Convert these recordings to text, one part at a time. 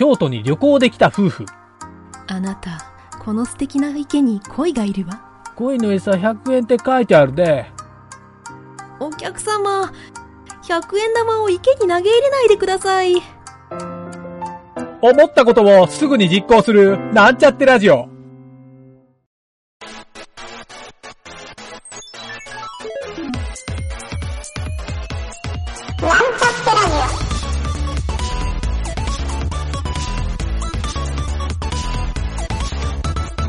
京都に旅行できた夫婦。あなた、この素敵な池に鯉がいるわ。鯉の餌100円って書いてあるで。お客様、100円玉を池に投げ入れないでください。思ったことをすぐに実行する、なんちゃってラジオ。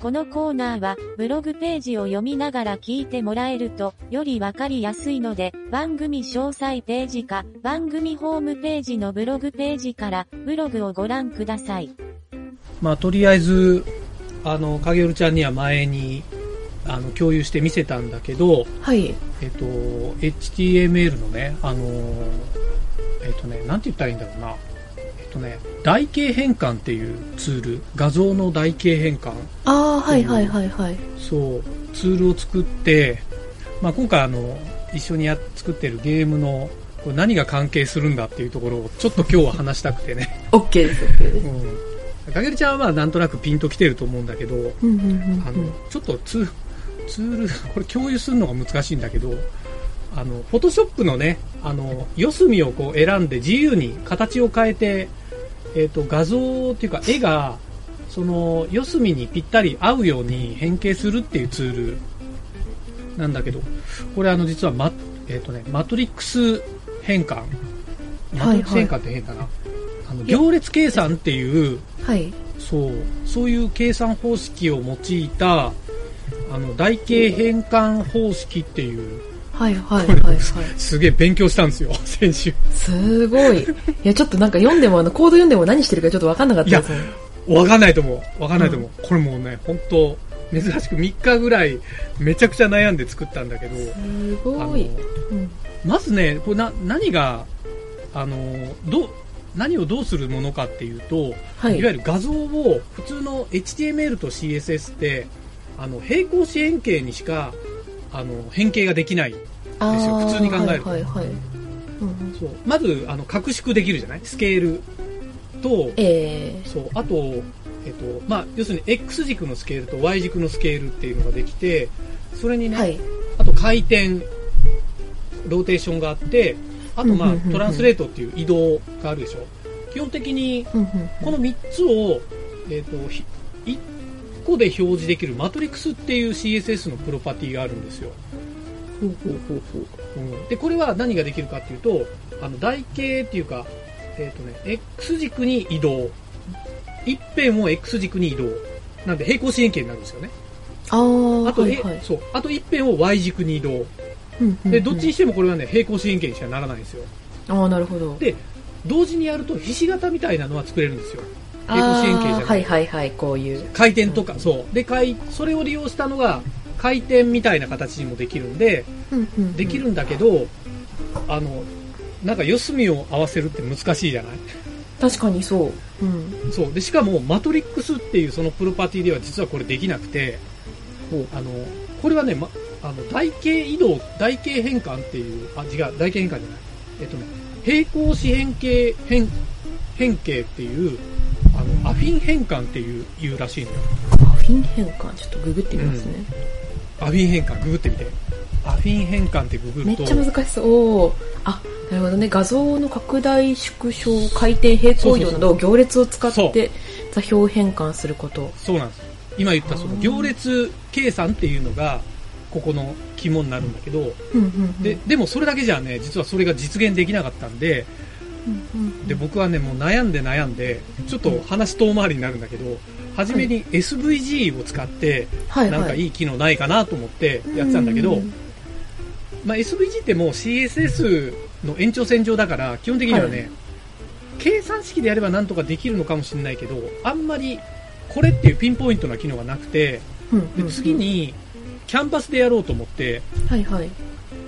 このコーナーは、ブログページを読みながら聞いてもらえると、よりわかりやすいので、番組詳細ページか、番組ホームページのブログページから、ブログをご覧ください。ー。まあ、とりあえず、あの、かげるちゃんには前に、あの、共有して見せたんだけど、はい。えっと、HTML のね、あの、えっとね、なんて言ったらいいんだろうな。とね、台形変換っていうツール、画像の台形変換。ああ、はいはいはいはい。そう、ツールを作って、まあ、今回あの、一緒にやっ作ってるゲームの、これ何が関係するんだっていうところをちょっと今日は話したくてね。OK です、OK です。うん。かげるちゃんはなんとなくピンときてると思うんだけど、うんうんうんあの、ちょっとツーツール、これ共有するのが難しいんだけど、あの、フォトショップのね、あの、四隅をこう選んで自由に形を変えて、えっ、と、画像っていうか絵が、その四隅にぴったり合うように変形するっていうツールなんだけど、これあの実はマ,、えっとね、マトリックス変換。マトリックス変換って変かな。あの行列計算っていう、はい。そう、そういう計算方式を用いた、あの、台形変換方式っていう、はいはいはいはい。すげえ勉強したんですよ、先週。すごい。いや、ちょっとなんか読んでも、あの、コード読んでも何してるかちょっとわかんなかったですね。わかんないと思う。わかんないと思う。これもうね、本当珍しく3日ぐらいめちゃくちゃ悩んで作ったんだけど、すごい。うん。まずね、これな、何が、あの、どう、何をどうするものかっていうと、、はいい。わゆる画像を普通の HTML と CSS って、あの、平行四辺形にしか、あの、変形ができない。あですよー普通に考えるとはいはいはい。うんうんそう。まず、あの、拡縮できるじゃない？スケールと、えそう、あと、えっと、まあ、要するに X 軸のスケールと Y 軸のスケールっていうのができて、それにー、ね、はい。あと回転、ローテーションがあって、あとまあトランスレートっていう移動があるでしょ？基本的にこの3つを、えっ、と、ひ1個で表示できるマトリックスっていう CSS のプロパティがあるんですよ。ほうほうほうほう。うんで、これは何ができるかっていうと、あの、台形っていうか、えっ、とね、X 軸に移動。一辺を X 軸に移動。なんで平行四辺形になるんですよね。あー、あと、はいはい。えそう。あと一辺を Y 軸に移動。で、どっちにしてもこれはね、平行四辺形にしかならないんですよ。ああ、なるほど。で、同時にやるとひし形みたいなのは作れるんですよ。平行四辺形じゃない。はいはいはい、こういう。回転とか、そう。で、回、それを利用したのが、回転みたいな形にもできるんで、うんうんうんできるんだけど、あの、なんか四隅を合わせるって難しいじゃない？確かにそう。うん。そう。で、しかも、マトリックスっていうそのプロパティでは実はこれできなくて、あの、これはね、ま、あの、台形移動、台形変換っていう、あ、違う、台形変換じゃない。えっとね、平行四辺形変、変形っていう、アフィン変換っていう、いうらしいのよ。アフィン変換、ちょっとググってみますね。アフィン変換、ググってみて。アフィン変換ってググると、めっちゃ難しそう。あ、なるほどね。画像の拡大、縮小、回転、平行移動など行列を使って座標変換すること。そうなんです。今言ったその行列計算っていうのが、ここの肝になるんだけど、うんうんうんで、でもそれだけじゃね、実はそれが実現できなかったんで、うんうんで、僕はね、もう悩んで悩んで、ちょっと話遠回りになるんだけど、初めに SVG を使って、はいはい。なんかいい機能ないかなと思ってやってたんだけど、うんまあ SVG ってもう CSS の延長線上だから、基本的にはね、はい計算式でやればなんとかできるのかもしれないけど、あんまりこれっていうピンポイントな機能がなくて、で次、にキャンバスでやろうと思って、はいはい。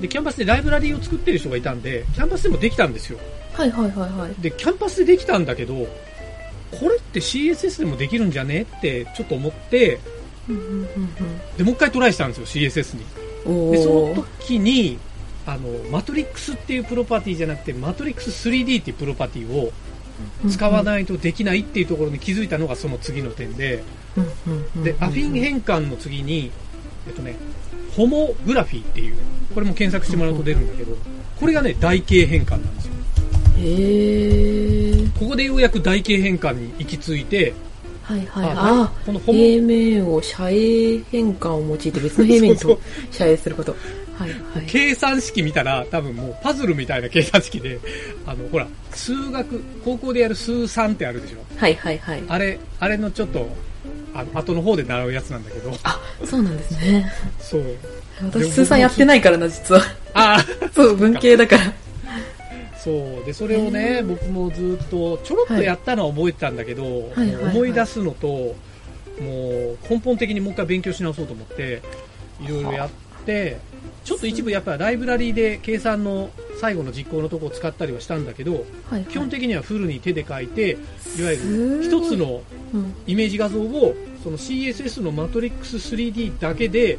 で、キャンバスでライブラリーを作ってる人がいたんで、キャンバスでもできたんですよ。はいはいはいはい。で、キャンバスでできたんだけど、これって CSS でもできるんじゃねってちょっと思って、で、もう一回トライしたんですよ、CSS に。で、そーの時に、あの、マトリックスっていうプロパティじゃなくて、マトリックス 3D っていうプロパティを使わないとできないっていうところに気づいたのがその次の点で、で、アフィン変換の次に、えっとね、ホモグラフィーっていう、これも検索してもらうと出るんだけど、これがね、台形変換なんですよ。ここでようやく台形変換に行き着いて、はいはい。ああこの平面を斜影変換を用いて別の 平面と斜影すること。はいはい。計算式見たら多分もうパズルみたいな計算式で、あの、ほら、数学、高校でやる数3ってあるでしょ。はいはいはい。あれ、あれのちょっと、あの、後の方で習うやつなんだけど、あ、そうなんですね。そう。私、通算やってないからな、実は。あ そう、文系だから。そう。で、それをね、僕もずっと、ちょろっとやったのは覚えてたんだけど、はい。はい。はい。はい思い出すのと、もう根本的にもう一回勉強し直そうと思って、いろいろやって、ちょっと一部やっぱライブラリーで計算の最後の実行のとこを使ったりはしたんだけど、はい。はい。基本的にはフルに手で書いて、いわゆるすごい。一つのうん。イメージ画像をその CSS のマトリックス 3D だけで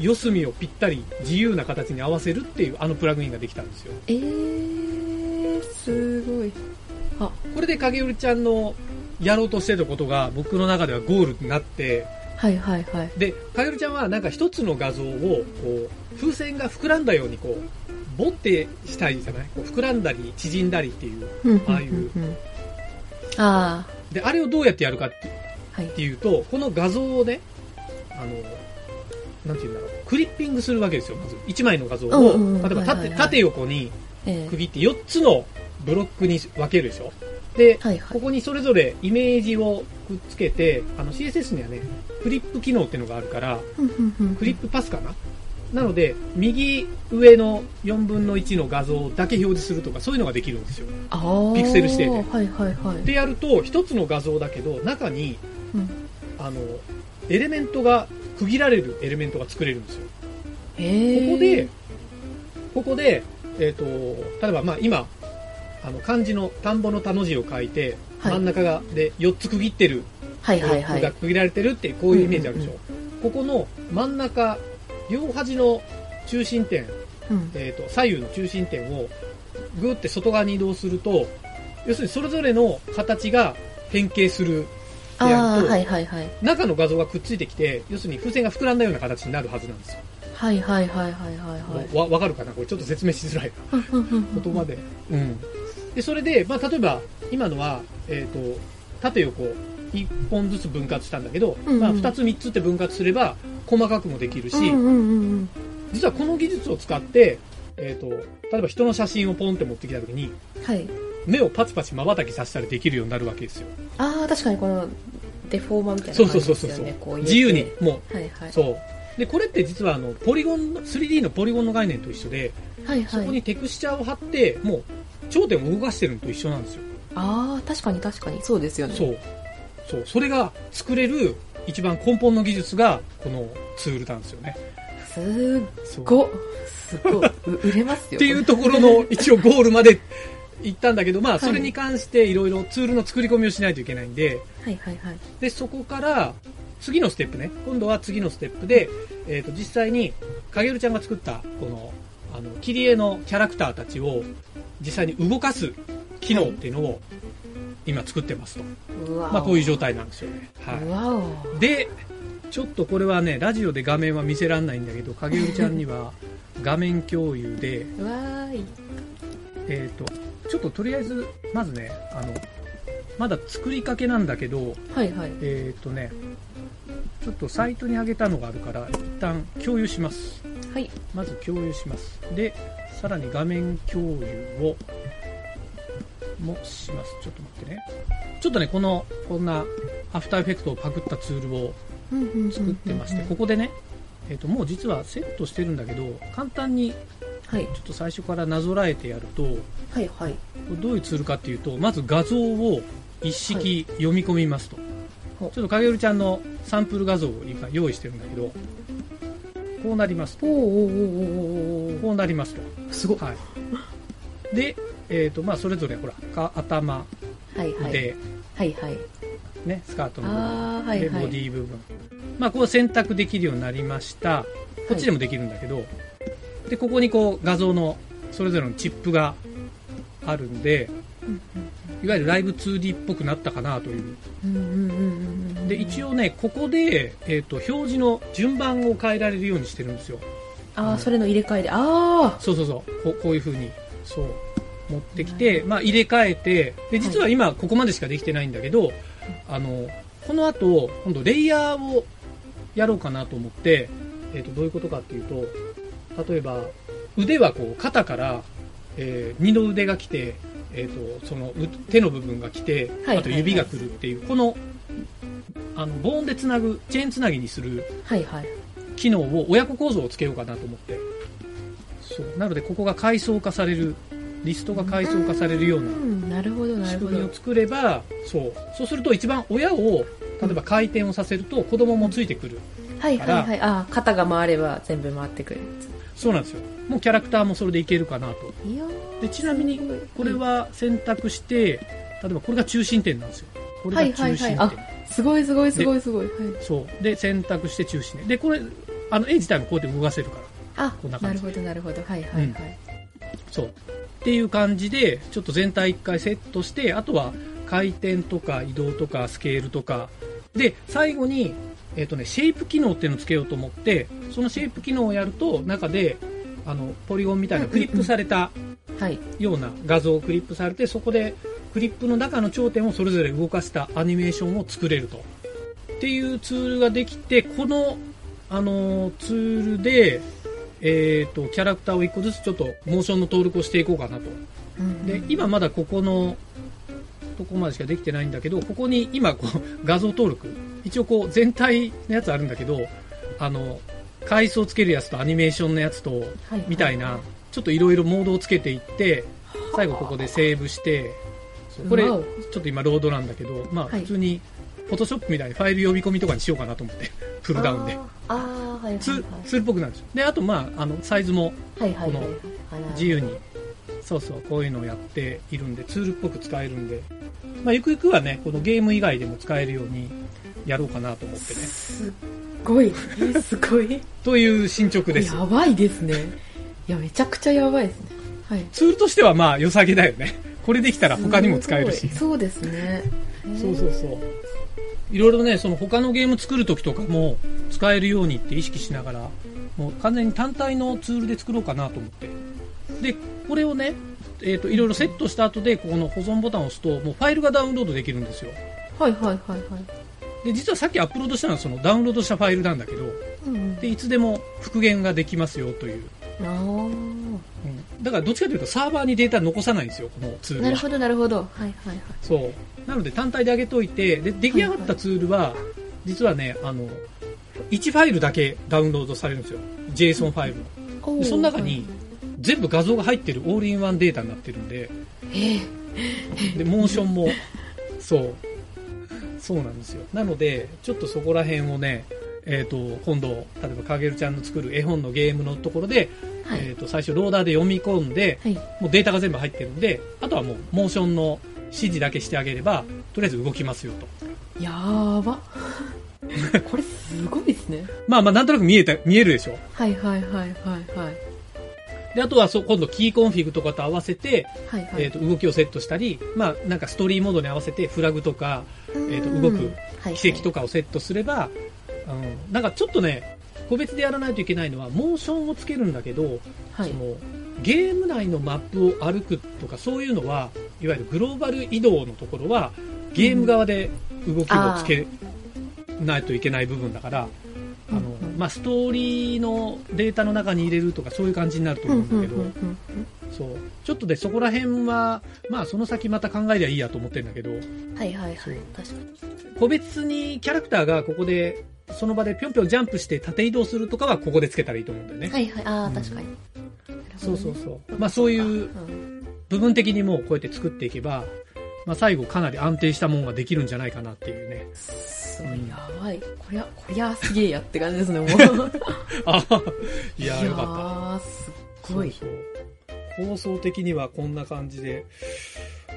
四隅をぴったり自由な形に合わせるっていうあのプラグインができたんですよ。えー、すごい。あ、これで影織ちゃんのやろうとしてたことが僕の中ではゴールになって、はいはいはい。で、影織ちゃんはなんか一つの画像をこう風船が膨らんだようにこう、ボってしたいじゃない？こう膨らんだり縮んだりっていう。ああいううんうんうんあで、あれをどうやってやるかってあ、はいっ。ていうと、この画像をね、あの、なんていうんだろう、クリッピングするわけですよ、まず。1枚の画像を、うんうんうん例えば縦,、縦横にええ区切って4つのブロックに分けるでしょ。で、はいはい。ここにそれぞれイメージをくっつけて、あの CSS にはね、クリップ機能っていうのがあるから、クリップパスかな？なので、右上の4分の1の画像だけ表示するとか、そういうのができるんですよ。ピクセル指定ではいはいはい。でやると、1つの画像だけど、中にうんあの、エレメントが、区切られるエレメントが作れるんですよ。ここで、ここで、えっ、と、例えばまあ今、あの漢字の田んぼの田の字を書いて、はい真ん中がで4つ区切ってる、はいはいはい。が区切られてるってこういうイメージあるでしょ。うんここの真ん中、両端の中心点、うんえっ、と、左右の中心点をぐーって外側に移動すると、要するにそれぞれの形が変形するってやると、はいはいはい。中の画像がくっついてきて、要するに風船が膨らんだような形になるはずなんですよ。はいはいはいはいはいはい。わわかるかな？これちょっと説明しづらいな。言言葉で。うん。で、それで、まあ、例えば、今のは、えっ、と、縦横、一本ずつ分割したんだけど、うんうんまあ、二つ三つって分割すれば、細かくもできるし、うんうんうんうん。実はこの技術を使って、えっ、と、例えば人の写真をポンって持ってきたときに、はい。目をパチパチ瞬きさせたりできるようになるわけですよ。ああ、確かにこのデフォーマーみたいなそう感そうそうそうじですよね。こう入れて自由に、もう、はいはい。そう。で、これって実はあの、ポリゴン、3D のポリゴンの概念と一緒で、はいはい。そこにテクスチャーを貼って、もう、頂点を動かしてるのと一緒なんですよ。ああ、確かに確かに。そうですよね。そう。そう。それが作れる一番根本の技術が、このツールなんですよね。すっそうご、すご売れますよ。っていうところの一応ゴールまで行ったんだけど、まあ、それに関していろいろツールの作り込みをしないといけないんで、はいはいはい。で、そこから、次のステップね。今度は次のステップで、えっ、と、実際に、影るちゃんが作った、この、あの、切り絵のキャラクターたちを、実際に動かす機能っていうのを、今作ってますと。まあ、こういう状態なんですよね。は。い。で、ちょっとこれはね、ラジオで画面は見せらんないんだけど、影るちゃんには、画面共有で。えっ、と、ちょっととりあえず、まずね、あの、まだ作りかけなんだけど、はいはい。えっ、とね、ちょっとサイトに上げたのがあるから、一旦共有します。はい。まず共有します。で、さらに画面共有を、もします。ちょっと待ってね。ちょっとね、この、こんな、アフターエフェクトをパクったツールを作ってまして、ここでね、えっ、と、もう実はセットしてるんだけど、簡単にはい。ちょっと最初からなぞらえてやると、はいはい。どういうツールかっていうと、まず画像を一式読み込みますと。ほうちょっと影るちゃんのサンプル画像を今用意してるんだけど、こうなりますと。こうなりますと。すごい。はい。で、えっ、と、まあ、それぞれ、ほら、か頭、はいはい。腕、はいはい。ね、スカートの部分、はいはい。ディ部分。まあ、こう選択できるようになりました。こっちでもできるんだけど、で、ここにこう、画像の、それぞれのチップがあるんで、いわゆるライブ 2D っぽくなったかなという。で、一応ね、ここで、えっ、と、表示の順番を変えられるようにしてるんですよ。ああ、それの入れ替えで。ああそうそうそう。こうこういう風に、そう、持ってきて、まあ入れ替えて、で、実は今ここまでしかできてないんだけど、あの、この後、今度レイヤーをやろうかなと思って、えっ、と、どういうことかっていうと、例えば、腕はこう、肩から、えー二の腕が来て、えっ、と、その、う手の部分が来て、はいあと指が来るっていう、この、あの、ボーンでつなぐ、チェーンつなぎにする。機能を親子構造をつけようかなと思ってそうなのでここが階層化されるリストが階層化されるようう。なんなるほどな仕。組みを作ればそうそうすると一番親を例えば回転をさせると子供もついてくるはいはいはい。ああ、肩が回れば全部回ってくるやそうなんですよ。もうキャラクターもそれでいけるかなと。でちなみにこれは選択して例えばこれが中心点なんですよ。これが中心点、はいはいはい。すごいすごいすごいすごい。はい。そう。で選択して中心点。でこれあの絵自体もこうやって動かせるから。あこんな、感じ。なるほどなるほど。はいはいはい。そう。っていう感じで、ちょっと全体一回セットして、あとは回転とか移動とかスケールとか、で、最後に、えっ、とね、シェイプ機能っていうのをつけようと思って、そのシェイプ機能をやると、中で、あの、ポリゴンみたいなクリップされたはい。ような画像をクリップされて、そこでクリップの中の頂点をそれぞれ動かしたアニメーションを作れると。っていうツールができて、この、あのーツールで、えっ、と、キャラクターを一個ずつちょっとモーションの登録をしていこうかなと。うんで、今まだここの、とこまでしかできてないんだけど、ここに今こう画像登録、一応こう全体のやつあるんだけど、あの、階層つけるやつとアニメーションのやつと、はい。みたいな、ちょっといろいろモードをつけていって、最後ここでセーブして、これ、ちょっと今ロードなんだけど、まあはい。普通に、フォトショップみたいにファイル呼び込みとかにしようかなと思って、プルダウンで。ツールっぽくなるんですよ。で、あとまあ、あの、サイズもこ自由に、そうそう、こういうのをやっているんで、ツールっぽく使えるんで、まあ、ゆくゆくはね、このゲーム以外でも使えるようにやろうかなと思ってね。すっごい。えすごい。という進捗です。やばいですね。いや、めちゃくちゃやばいですね。はい。ツールとしてはまあ、良さげだよね。これできたら他にも使えるし。そうですね。そうそうそう。いろいろね、その他のゲーム作るときとかも使えるようにって意識しながら、もう完全に単体のツールで作ろうかなと思って。で、これをね、えっ、と、いろいろセットした後で、ここの保存ボタンを押すと、もうファイルがダウンロードできるんですよ。はいはいはいはい。で、実はさっきアップロードしたのはそのダウンロードしたファイルなんだけど、うんで、いつでも復元ができますよという。うん。だからどっちかというとサーバーにデータ残さないんですよ、このツーあ。ルは。なるほどなるほど。はいはいはい。そう。なので単体で上げといて、で、出来上がったツールは、実はね、あの、1ファイルだけダウンロードされるんですよ。JSON ファイルの。おーでその中に、全部画像が入ってるオールインワンデータになってるんで、えで、モーションも、そう。そうなんですよ。なので、ちょっとそこら辺をね、えっ、と、今度、例えばかげるちゃんの作る絵本のゲームのところで、ーはいえっ、と、最初ローダーで読み込んで、はい。もうデータが全部入ってるんで、あとはもうモーションの指示だけしてあげれば、とりあえず動きますよと。やーば。これすごいですね。まあまあなんとなく見えた、見えるでしょ？はいはいはいはいはい。で、あとはそう今度キーコンフィグとかと合わせて、はいはい。えっ、と、動きをセットしたり、まあなんかストーリーモードに合わせてフラグとか、えっ、と、動く奇跡とか。かをセットすれば、うん、なんかちょっとね、個別でやらないといけないのは、モーションをつけるんだけど、はいそ。のゲーム内のマップを歩くとかそういうのは、いわゆるグローバル移動のところは、ゲーム側で動きをつけないといけない部分だから、まあ、ストーリーのデータの中に入れるとかそういう感じになると思うんだけど、そうちょっとでそこら辺は、まあ、その先また考えりゃいいやと思ってるんだけど、はいはいはい。確かに。個別にキャラクターがここで、その場でぴょんぴょんジャンプして縦移動するとかはここでつけたらいいと思うんだよね。はいはい。ああ、うん確かに。そうそうそう。まあそういううん部分的にもうこうやって作っていけば、まあ最後かなり安定したものができるんじゃないかなっていうね。すすやばい。こりゃ、こりゃすげえやって感じですね、もう。あいやーよかった。すっごい。そうそう放送的にはこんな感じで、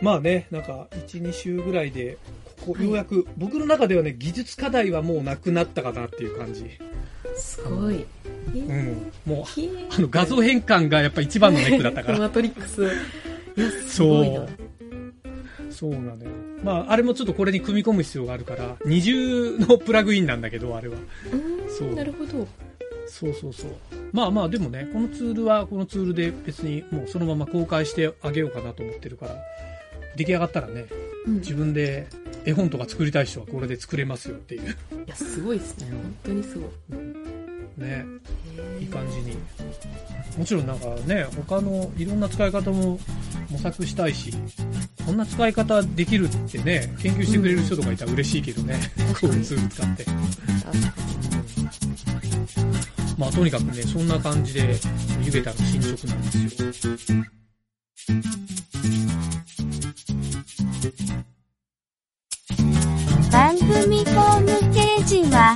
まあね、なんか、1、2週ぐらいで、ここ、はいようやく、僕の中ではね、技術課題はもうなくなったかなっていう感じ。すごい。えうん。もう、あの、画像変換がやっぱ一番のネックだったから。マトリックス。いや、すごいな。そうなのよ。まあ、あれもちょっとこれに組み込む必要があるから、二重のプラグインなんだけど、あれは。そうなるほど。そうそうそう。まあまあ、でもね、このツールはこのツールで別にもうそのまま公開してあげようかなと思ってるから、出来上がったらね、うん。い自分で絵本とか作りたい人はこれで作れますよっていう。や、すごいですね。本当にすごい。ね、へーいい感じに。もちろんなんかね、他のいろんな使い方も模索したいし、こんな使い方できるってね、研究してくれる人とかいたら嬉しいけどね、こういうツール使って。まあとにかくね、そんな感じで、ゆげたの進捗なんですよ。番組ホームページは、